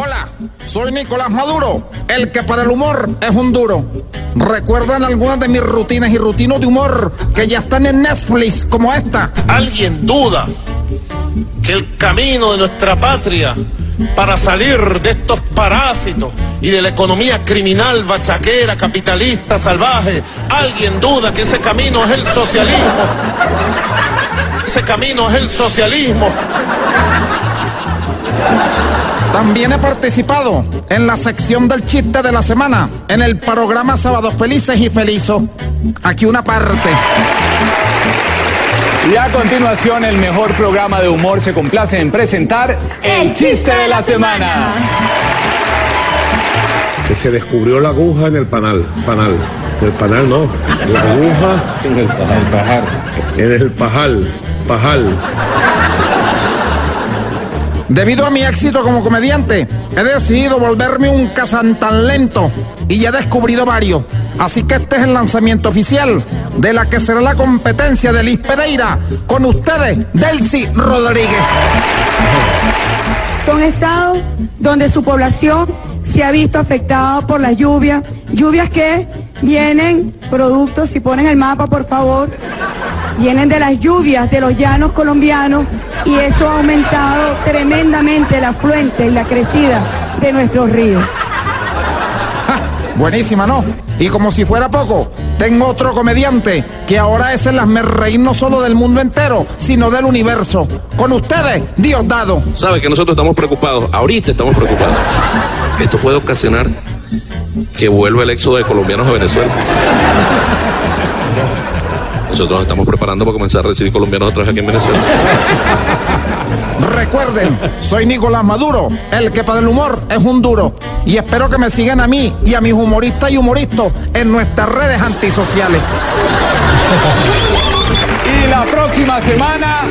Hola, soy Nicolás Maduro, el que para el humor es un duro. ¿Recuerdan algunas de mis rutinas y rutinos de humor que ya están en Netflix como esta? ¿Alguien duda que el camino de nuestra patria para salir de estos parásitos y de la economía criminal, bachaquera, capitalista, salvaje, alguien duda que ese camino es el socialismo? Ese camino es el socialismo. También he participado en la sección del chiste de la semana, en el programa Sábados Felices y Felizos. Aquí una parte. Y a continuación, el mejor programa de humor se complace en presentar el chiste de la semana. que se descubrió la aguja en el panal. Panal. El panal no. La aguja en el pajal. En el pajal. Pajal. Debido a mi éxito como comediante, he decidido volverme un lento y ya he descubrido varios. Así que este es el lanzamiento oficial de la que será la competencia de Liz Pereira con ustedes, Delcy Rodríguez. Son estados donde su población se ha visto afectada por las lluvias, lluvias que vienen productos, si ponen el mapa por favor, vienen de las lluvias de los llanos colombianos y eso ha aumentado tremendamente la afluente y la crecida de nuestros ríos. Buenísima, ¿no? Y como si fuera poco, tengo otro comediante que ahora es el reír no solo del mundo entero, sino del universo. Con ustedes, Diosdado. Sabe que nosotros estamos preocupados, ahorita estamos preocupados. Esto puede ocasionar que vuelva el éxodo de colombianos a Venezuela. Nosotros nos estamos preparando para comenzar a recibir colombianos otra vez aquí en Venezuela. Recuerden, soy Nicolás Maduro, el que para el humor es un duro. Y espero que me sigan a mí y a mis humoristas y humoristas en nuestras redes antisociales. Y la próxima semana.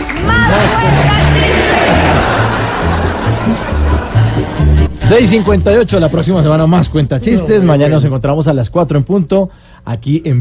...6.58 la próxima semana más cuenta chistes... ...mañana nos encontramos a las 4 en punto... ...aquí en...